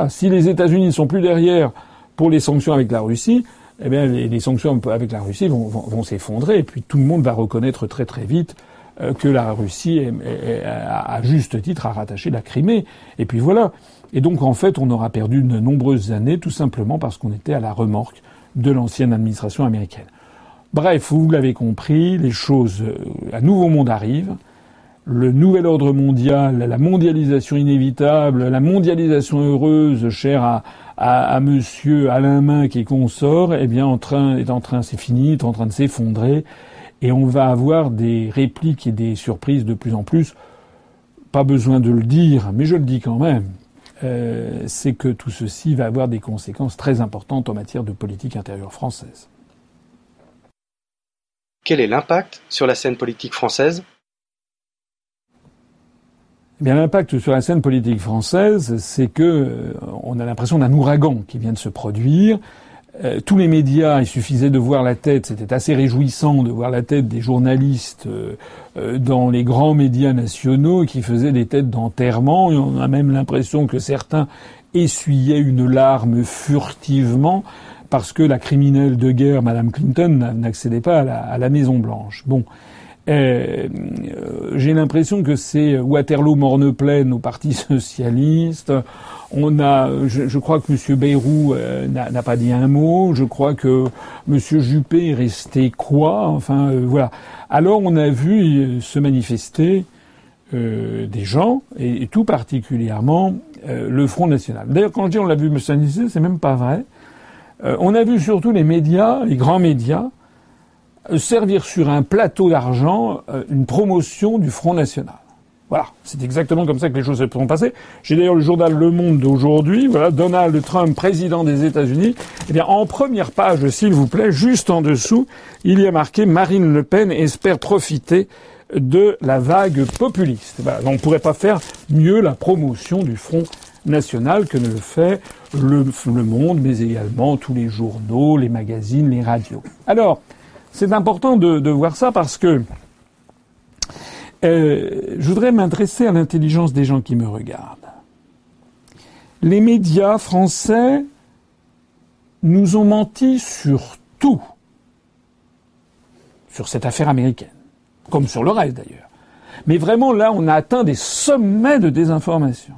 Si les États-Unis ne sont plus derrière pour les sanctions avec la Russie, eh bien, les, sanctions avec la Russie vont, s'effondrer, et puis tout le monde va reconnaître très très vite que la Russie, est, à juste titre, a rattaché la Crimée. Et puis voilà. Et donc, en fait, on aura perdu de nombreuses années, tout simplement parce qu'on était à la remorque de l'ancienne administration américaine. Bref, vous l'avez compris, les choses, euh, un nouveau monde arrive. Le nouvel ordre mondial, la mondialisation inévitable, la mondialisation heureuse, chère à, à, Monsieur Alain Main qui consort, eh bien, en train, est en train, c'est fini, est en train de s'effondrer, et on va avoir des répliques et des surprises de plus en plus. Pas besoin de le dire, mais je le dis quand même. Euh, c'est que tout ceci va avoir des conséquences très importantes en matière de politique intérieure française. Quel est l'impact sur la scène politique française? Eh bien, l'impact sur la scène politique française, c'est que euh, on a l'impression d'un ouragan qui vient de se produire. Euh, tous les médias, il suffisait de voir la tête, c'était assez réjouissant de voir la tête des journalistes euh, euh, dans les grands médias nationaux qui faisaient des têtes d'enterrement. On a même l'impression que certains essuyaient une larme furtivement parce que la criminelle de guerre, Madame Clinton, n'accédait pas à la, Maison Blanche. Bon. J'ai l'impression que c'est Waterloo morne pleine au Parti [laughs] socialiste. On a, je, crois que M. Bayrou euh, n'a pas dit un mot. Je crois que M. Juppé est resté quoi Enfin, euh, voilà. Alors, on a vu euh, se manifester des gens, et, tout particulièrement le Front National. D'ailleurs, quand je dis on l'a vu me manifester, c'est même pas vrai. on a vu surtout les médias, les grands médias, servir sur un plateau d'argent une promotion du Front National. Voilà, c'est exactement comme ça que les choses se sont passées. J'ai d'ailleurs le journal Le Monde d'aujourd'hui, voilà, Donald Trump, président des États-Unis. Eh bien, en première page, s'il vous plaît, juste en dessous, il y a marqué Marine Le Pen espère profiter de la vague populiste. on ne pourrait pas faire mieux la promotion du Front national que ne le fait le, Monde, mais également tous les journaux, les magazines, les radios. Alors, c'est important de voir ça parce que euh, je voudrais m'adresser à l'intelligence des gens qui me regardent. Les médias français nous ont menti sur tout, sur cette affaire américaine, comme sur le reste d'ailleurs. Mais vraiment là, on a atteint des sommets de désinformation.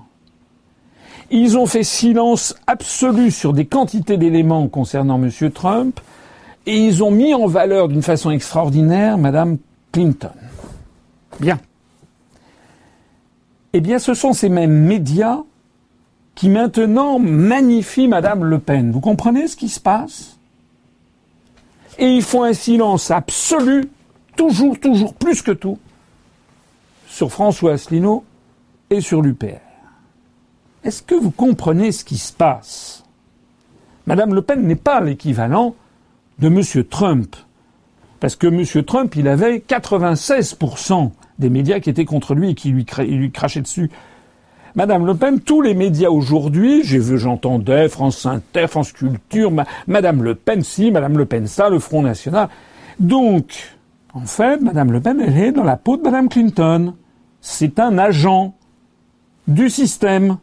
Ils ont fait silence absolu sur des quantités d'éléments concernant M. Trump, et ils ont mis en valeur d'une façon extraordinaire Mme Clinton. Bien. Eh bien, ce sont ces mêmes médias qui maintenant magnifient Madame Le Pen. Vous comprenez ce qui se passe? Et ils font un silence absolu, toujours, toujours, plus que tout, sur François Asselineau et sur l'UPR. Est-ce que vous comprenez ce qui se passe? Madame Le Pen n'est pas l'équivalent de M. Trump. Parce que M. Trump, il avait 96% des médias qui étaient contre lui et qui lui, crachaient dessus. Madame Le Pen, tous les médias aujourd'hui, j'ai vu, j'entendais France Inter, France Culture, Madame Le Pen ci, Madame Le Pen ça, le Front National. Donc, en fait, Madame Le Pen, elle est dans la peau de Madame Clinton. C'est un agent du système.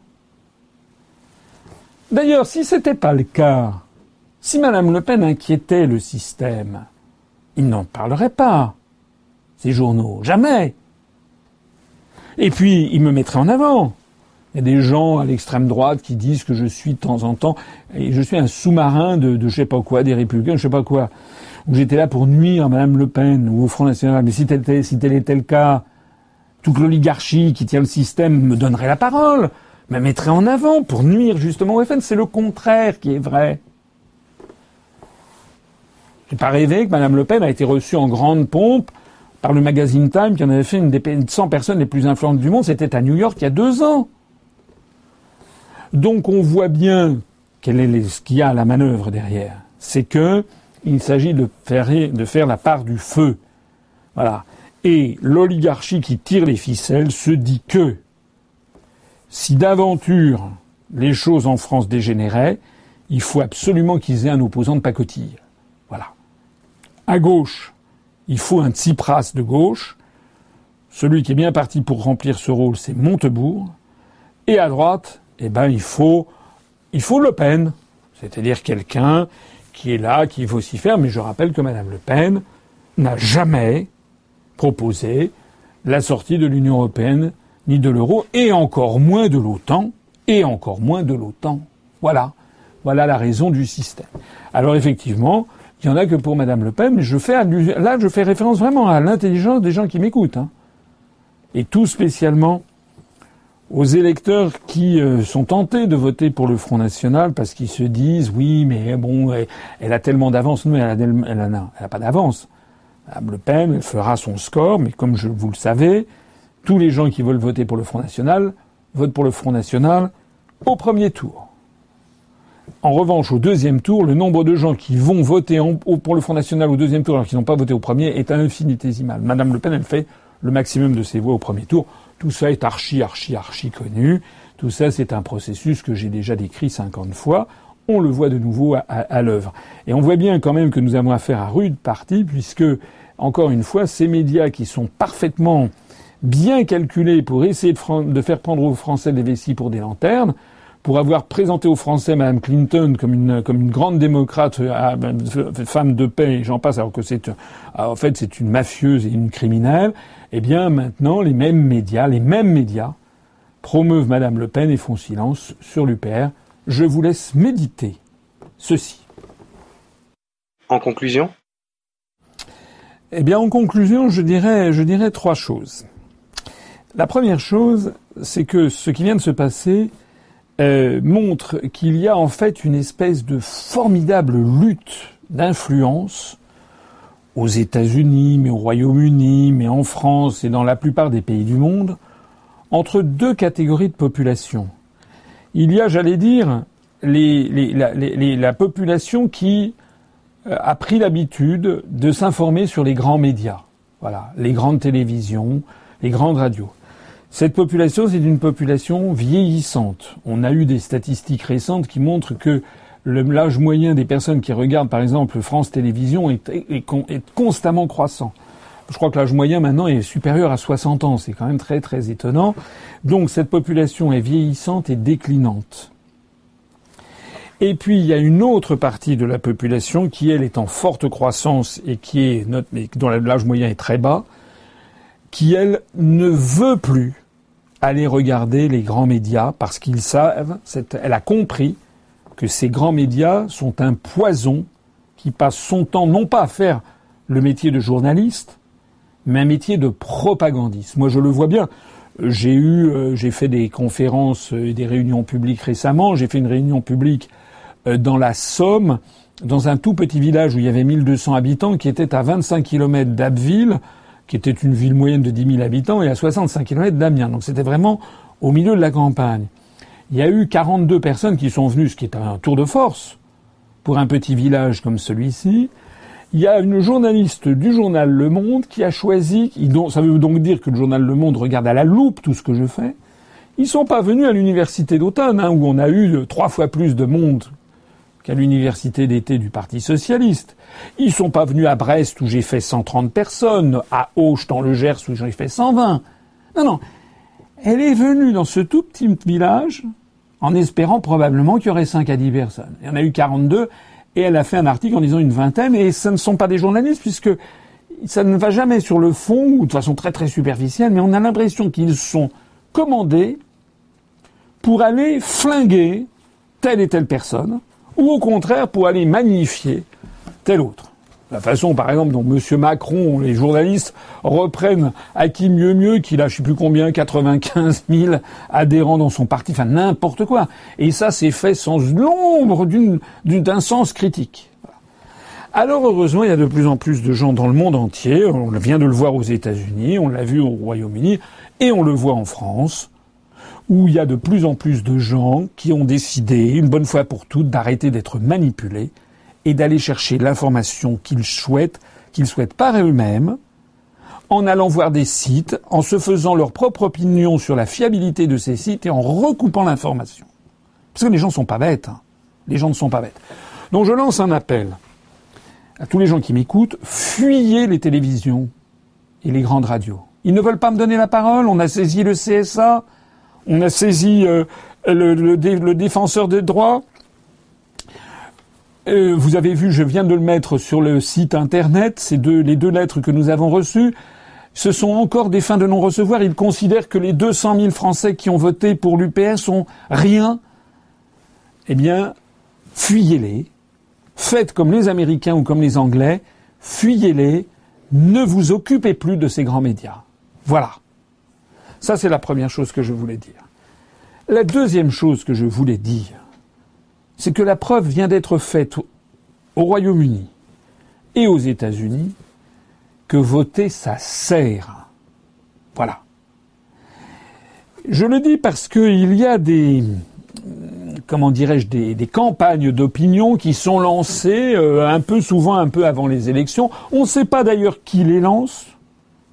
D'ailleurs, si c'était pas le cas, si Madame Le Pen inquiétait le système, ils n'en parleraient pas, ces journaux. Jamais. Et puis, ils me mettraient en avant. Il y a des gens à l'extrême droite qui disent que je suis de temps en temps, je suis un sous-marin de, de je sais pas quoi, des républicains, je sais pas quoi. Où j'étais là pour nuire à Madame Le Pen ou au Front National. Mais si tel, si tel était le cas, toute l'oligarchie qui tient le système me donnerait la parole, me mettrait en avant pour nuire justement au FN. C'est le contraire qui est vrai. J'ai pas rêvé que Madame Le Pen a été reçue en grande pompe par le magazine Time qui en avait fait une des 100 personnes les plus influentes du monde. C'était à New York il y a deux ans. Donc on voit bien quel est ce qu'il y a à la manœuvre derrière. C'est que il s'agit de faire, de faire la part du feu. Voilà. Et l'oligarchie qui tire les ficelles se dit que si d'aventure les choses en France dégénéraient, il faut absolument qu'ils aient un opposant de pacotille. À gauche, il faut un Tsipras de gauche. Celui qui est bien parti pour remplir ce rôle, c'est Montebourg. Et à droite, eh ben, il faut, il faut Le Pen. C'est-à-dire quelqu'un qui est là, qui veut s'y faire. Mais je rappelle que Madame Le Pen n'a jamais proposé la sortie de l'Union européenne ni de l'euro, et encore moins de l'OTAN, et encore moins de l'OTAN. Voilà. Voilà la raison du système. Alors effectivement, il y en a que pour Madame Le Pen, mais je fais là, je fais référence vraiment à l'intelligence des gens qui m'écoutent. Hein. Et tout spécialement aux électeurs qui euh, sont tentés de voter pour le Front National parce qu'ils se disent oui, mais bon, elle, a tellement d'avance. Non, elle n'a pas d'avance. Madame Le Pen, fera son score, mais comme vous le savez, tous les gens qui veulent voter pour le Front National votent pour le Front National au premier tour. En revanche, au deuxième tour, le nombre de gens qui vont voter pour le Front National au deuxième tour alors qu'ils n'ont pas voté au premier est infinitésimal. Madame Le Pen, elle fait le maximum de ses voix au premier tour. Tout ça est archi, archi, archi connu. Tout ça, c'est un processus que j'ai déjà décrit 50 fois. On le voit de nouveau à, l'œuvre. Et on voit bien quand même que nous avons affaire à rude partie, puisque, encore une fois, ces médias qui sont parfaitement bien calculés pour essayer de, de faire prendre aux Français des vessies pour des lanternes, pour avoir présenté aux Français Mme Clinton comme une, comme une grande démocrate, euh, ben, femme de paix, et j'en passe, alors que c'est, euh, en fait, c'est une mafieuse et une criminelle, eh bien, maintenant, les mêmes médias, les mêmes médias, promeuvent Mme Le Pen et font silence sur l'UPR. Je vous laisse méditer ceci. En conclusion? Eh bien, en conclusion, je dirais, je dirais trois choses. La première chose, c'est que ce qui vient de se passer euh, montre qu'il y a en fait une espèce de formidable lutte d'influence aux États-Unis, mais au Royaume-Uni, mais en France et dans la plupart des pays du monde, entre deux catégories de population. Il y a, j'allais dire, la, population qui euh, a pris l'habitude de s'informer sur les grands médias, voilà, les grandes télévisions, les grandes radios. Cette population, c'est une population vieillissante. On a eu des statistiques récentes qui montrent que l'âge moyen des personnes qui regardent, par exemple, France Télévisions est, constamment croissant. Je crois que l'âge moyen maintenant est supérieur à 60 ans. C'est quand même très très étonnant. Donc cette population est vieillissante et déclinante. Et puis il y a une autre partie de la population qui elle est en forte croissance et qui est dont l'âge moyen est très bas, qui elle ne veut plus aller regarder les grands médias parce qu'ils savent, elle a compris que ces grands médias sont un poison qui passe son temps non pas à faire le métier de journaliste, mais un métier de propagandiste. Moi, je le vois bien. J'ai eu, euh, j'ai fait des conférences et des réunions publiques récemment. J'ai fait une réunion publique euh, dans la Somme, dans un tout petit village où il y avait 1200 habitants, qui était à 25 km d'Abbeville, qui était une ville moyenne de 10 000 habitants, et à 65 km d'Amiens. Donc c'était vraiment au milieu de la campagne. Il y a eu 42 personnes qui sont venues, ce qui est un tour de force pour un petit village comme celui-ci il y a une journaliste du journal Le Monde qui a choisi, ça veut donc dire que le journal Le Monde regarde à la loupe tout ce que je fais. Ils sont pas venus à l'université d'automne, hein, où on a eu trois fois plus de monde qu'à l'université d'été du Parti socialiste. Ils sont pas venus à Brest où j'ai fait 130 personnes, à Auch dans le Gers où j'ai fait 120. Non, non. Elle est venue dans ce tout petit village en espérant probablement qu'il y aurait 5 à 10 personnes. Il y en a eu 42 et elle a fait un article en disant une vingtaine, et ce ne sont pas des journalistes, puisque ça ne va jamais sur le fond, ou de façon très très superficielle, mais on a l'impression qu'ils sont commandés pour aller flinguer telle et telle personne, ou au contraire pour aller magnifier telle autre. La façon, par exemple, dont M. Macron, les journalistes reprennent à qui mieux mieux, qu'il a, je sais plus combien, 95 000 adhérents dans son parti, enfin n'importe quoi. Et ça, c'est fait sans l'ombre d'un sens critique. Alors heureusement, il y a de plus en plus de gens dans le monde entier. On vient de le voir aux États-Unis, on l'a vu au Royaume-Uni, et on le voit en France, où il y a de plus en plus de gens qui ont décidé, une bonne fois pour toutes, d'arrêter d'être manipulés et d'aller chercher l'information qu'ils souhaitent, qu'ils souhaitent par eux-mêmes, en allant voir des sites, en se faisant leur propre opinion sur la fiabilité de ces sites et en recoupant l'information. Parce que les gens ne sont pas bêtes. Hein. Les gens ne sont pas bêtes. Donc je lance un appel à tous les gens qui m'écoutent, fuyez les télévisions et les grandes radios. Ils ne veulent pas me donner la parole, on a saisi le CSA, on a saisi euh, le, défenseur des droits, euh, vous avez vu, je viens de le mettre sur le site internet, ces deux, les deux lettres que nous avons reçues. Ce sont encore des fins de non-recevoir. Ils considèrent que les 200 000 Français qui ont voté pour l'UPS sont rien. Eh bien, fuyez-les. Faites comme les Américains ou comme les Anglais. Fuyez-les. Ne vous occupez plus de ces grands médias. Voilà. Ça, c'est la première chose que je voulais dire. La deuxième chose que je voulais dire, c'est que la preuve vient d'être faite au Royaume-Uni et aux États-Unis que voter, ça sert. Voilà. Je le dis parce qu'il y a des, comment dirais-je, des, campagnes d'opinion qui sont lancées euh, un peu souvent, un peu avant les élections. On ne sait pas d'ailleurs qui les lance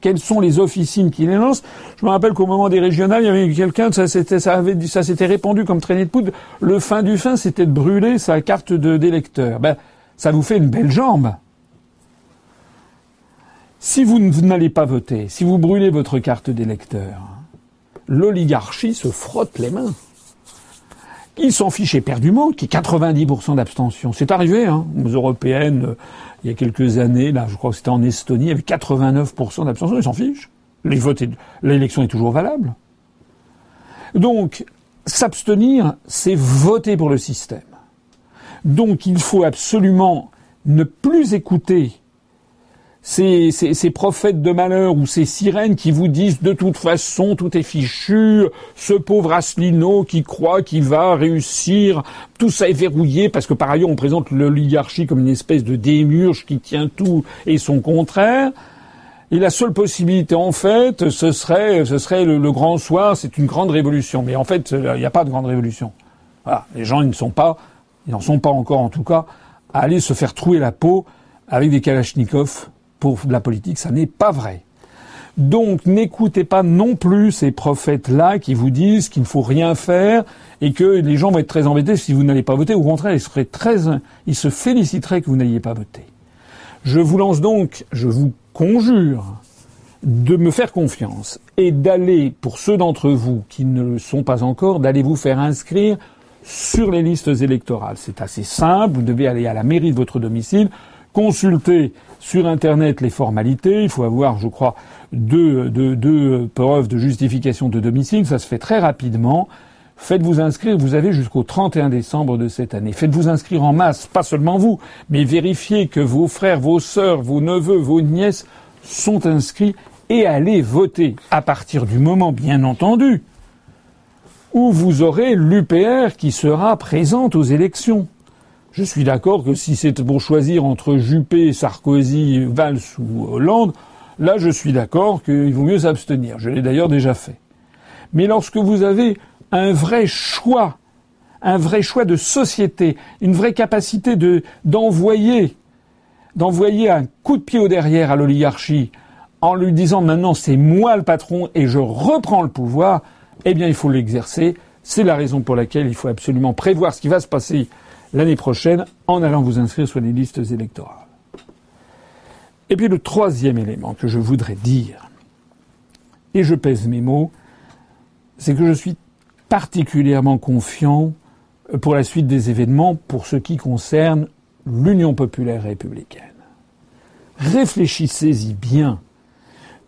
quelles sont les officines qui les lancent. Je me rappelle qu'au moment des régionales, il y avait quelqu'un, ça s'était, répandu comme traînée de poudre. Le fin du fin, c'était de brûler sa carte d'électeur. Ben, ça vous fait une belle jambe. Si vous n'allez pas voter, si vous brûlez votre carte d'électeur, l'oligarchie se frotte les mains. Il s'en fiche éperdument, qui est 90% d'abstention. C'est arrivé, hein, aux européennes, euh, il y a quelques années, là, je crois que c'était en Estonie, avait 89% d'abstention, ils s'en fichent. L'élection est toujours valable. Donc, s'abstenir, c'est voter pour le système. Donc, il faut absolument ne plus écouter ces, ces, prophètes de malheur ou ces sirènes qui vous disent de toute façon tout est fichu, ce pauvre Asselineau qui croit qu'il va réussir, tout ça est verrouillé parce que par ailleurs on présente l'oligarchie comme une espèce de démurge qui tient tout et son contraire. Et la seule possibilité, en fait, ce serait, ce serait le, grand soir, c'est une grande révolution. Mais en fait, il n'y a pas de grande révolution. Voilà. Les gens, ils ne sont pas, ils n'en sont pas encore, en tout cas, à aller se faire trouer la peau avec des kalachnikovs pour la politique. Ça n'est pas vrai. Donc, n'écoutez pas non plus ces prophètes-là qui vous disent qu'il ne faut rien faire et que les gens vont être très embêtés si vous n'allez pas voter. Au contraire, ils se féliciteraient que vous n'ayez pas voté. Je vous lance donc, je vous conjure de me faire confiance et d'aller, pour ceux d'entre vous qui ne le sont pas encore, d'aller vous faire inscrire sur les listes électorales. C'est assez simple, vous devez aller à la mairie de votre domicile, consulter sur Internet les formalités, il faut avoir, je crois, deux, deux, deux preuves de justification de domicile, ça se fait très rapidement. Faites-vous inscrire, vous avez jusqu'au 31 décembre de cette année. Faites-vous inscrire en masse, pas seulement vous, mais vérifiez que vos frères, vos sœurs, vos neveux, vos nièces sont inscrits et allez voter à partir du moment, bien entendu, où vous aurez l'UPR qui sera présente aux élections. Je suis d'accord que si c'est pour choisir entre Juppé, Sarkozy, Valls ou Hollande, là je suis d'accord qu'il vaut mieux s'abstenir. Je l'ai d'ailleurs déjà fait. Mais lorsque vous avez un vrai choix, un vrai choix de société, une vraie capacité de d'envoyer d'envoyer un coup de pied au derrière à l'oligarchie en lui disant maintenant c'est moi le patron et je reprends le pouvoir, eh bien il faut l'exercer. C'est la raison pour laquelle il faut absolument prévoir ce qui va se passer l'année prochaine en allant vous inscrire sur les listes électorales. Et puis le troisième élément que je voudrais dire, et je pèse mes mots, c'est que je suis particulièrement confiant pour la suite des événements pour ce qui concerne l'Union populaire républicaine. Réfléchissez-y bien.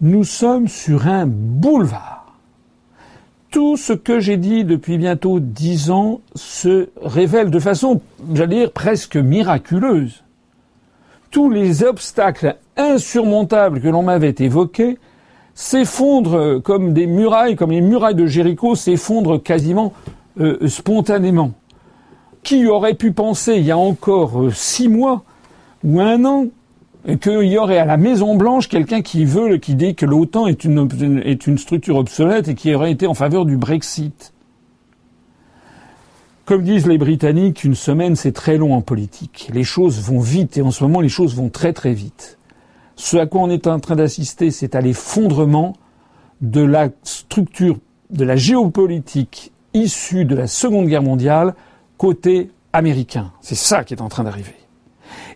Nous sommes sur un boulevard. Tout ce que j'ai dit depuis bientôt dix ans se révèle de façon, j'allais dire, presque miraculeuse. Tous les obstacles insurmontables que l'on m'avait évoqués s'effondrent comme des murailles, comme les murailles de Jéricho s'effondrent quasiment euh, spontanément. Qui aurait pu penser il y a encore euh, six mois ou un an qu'il y aurait à la Maison Blanche quelqu'un qui veut, qui dit que l'OTAN est une, est une structure obsolète et qui aurait été en faveur du Brexit. Comme disent les Britanniques, une semaine c'est très long en politique. Les choses vont vite et en ce moment les choses vont très très vite. Ce à quoi on est en train d'assister, c'est à l'effondrement de la structure, de la géopolitique issue de la Seconde Guerre mondiale côté américain. C'est ça qui est en train d'arriver.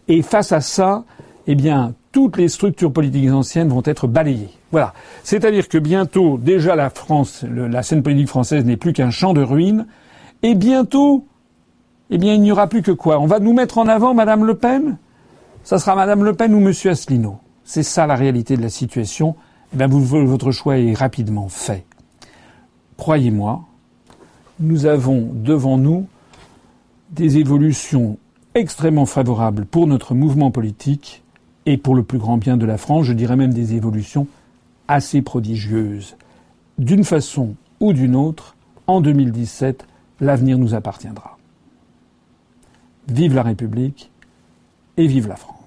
Et face à ça, eh bien, toutes les structures politiques anciennes vont être balayées. Voilà. C'est-à-dire que bientôt, déjà la France, la scène politique française n'est plus qu'un champ de ruines, et bientôt, eh bien, il n'y aura plus que quoi? On va nous mettre en avant Madame Le Pen? Ça sera Madame Le Pen ou Monsieur Asselineau. C'est ça la réalité de la situation. Eh bien, votre choix est rapidement fait. Croyez-moi, nous avons devant nous des évolutions extrêmement favorables pour notre mouvement politique et pour le plus grand bien de la France, je dirais même des évolutions assez prodigieuses. D'une façon ou d'une autre, en 2017, l'avenir nous appartiendra. Vive la République et vive la France.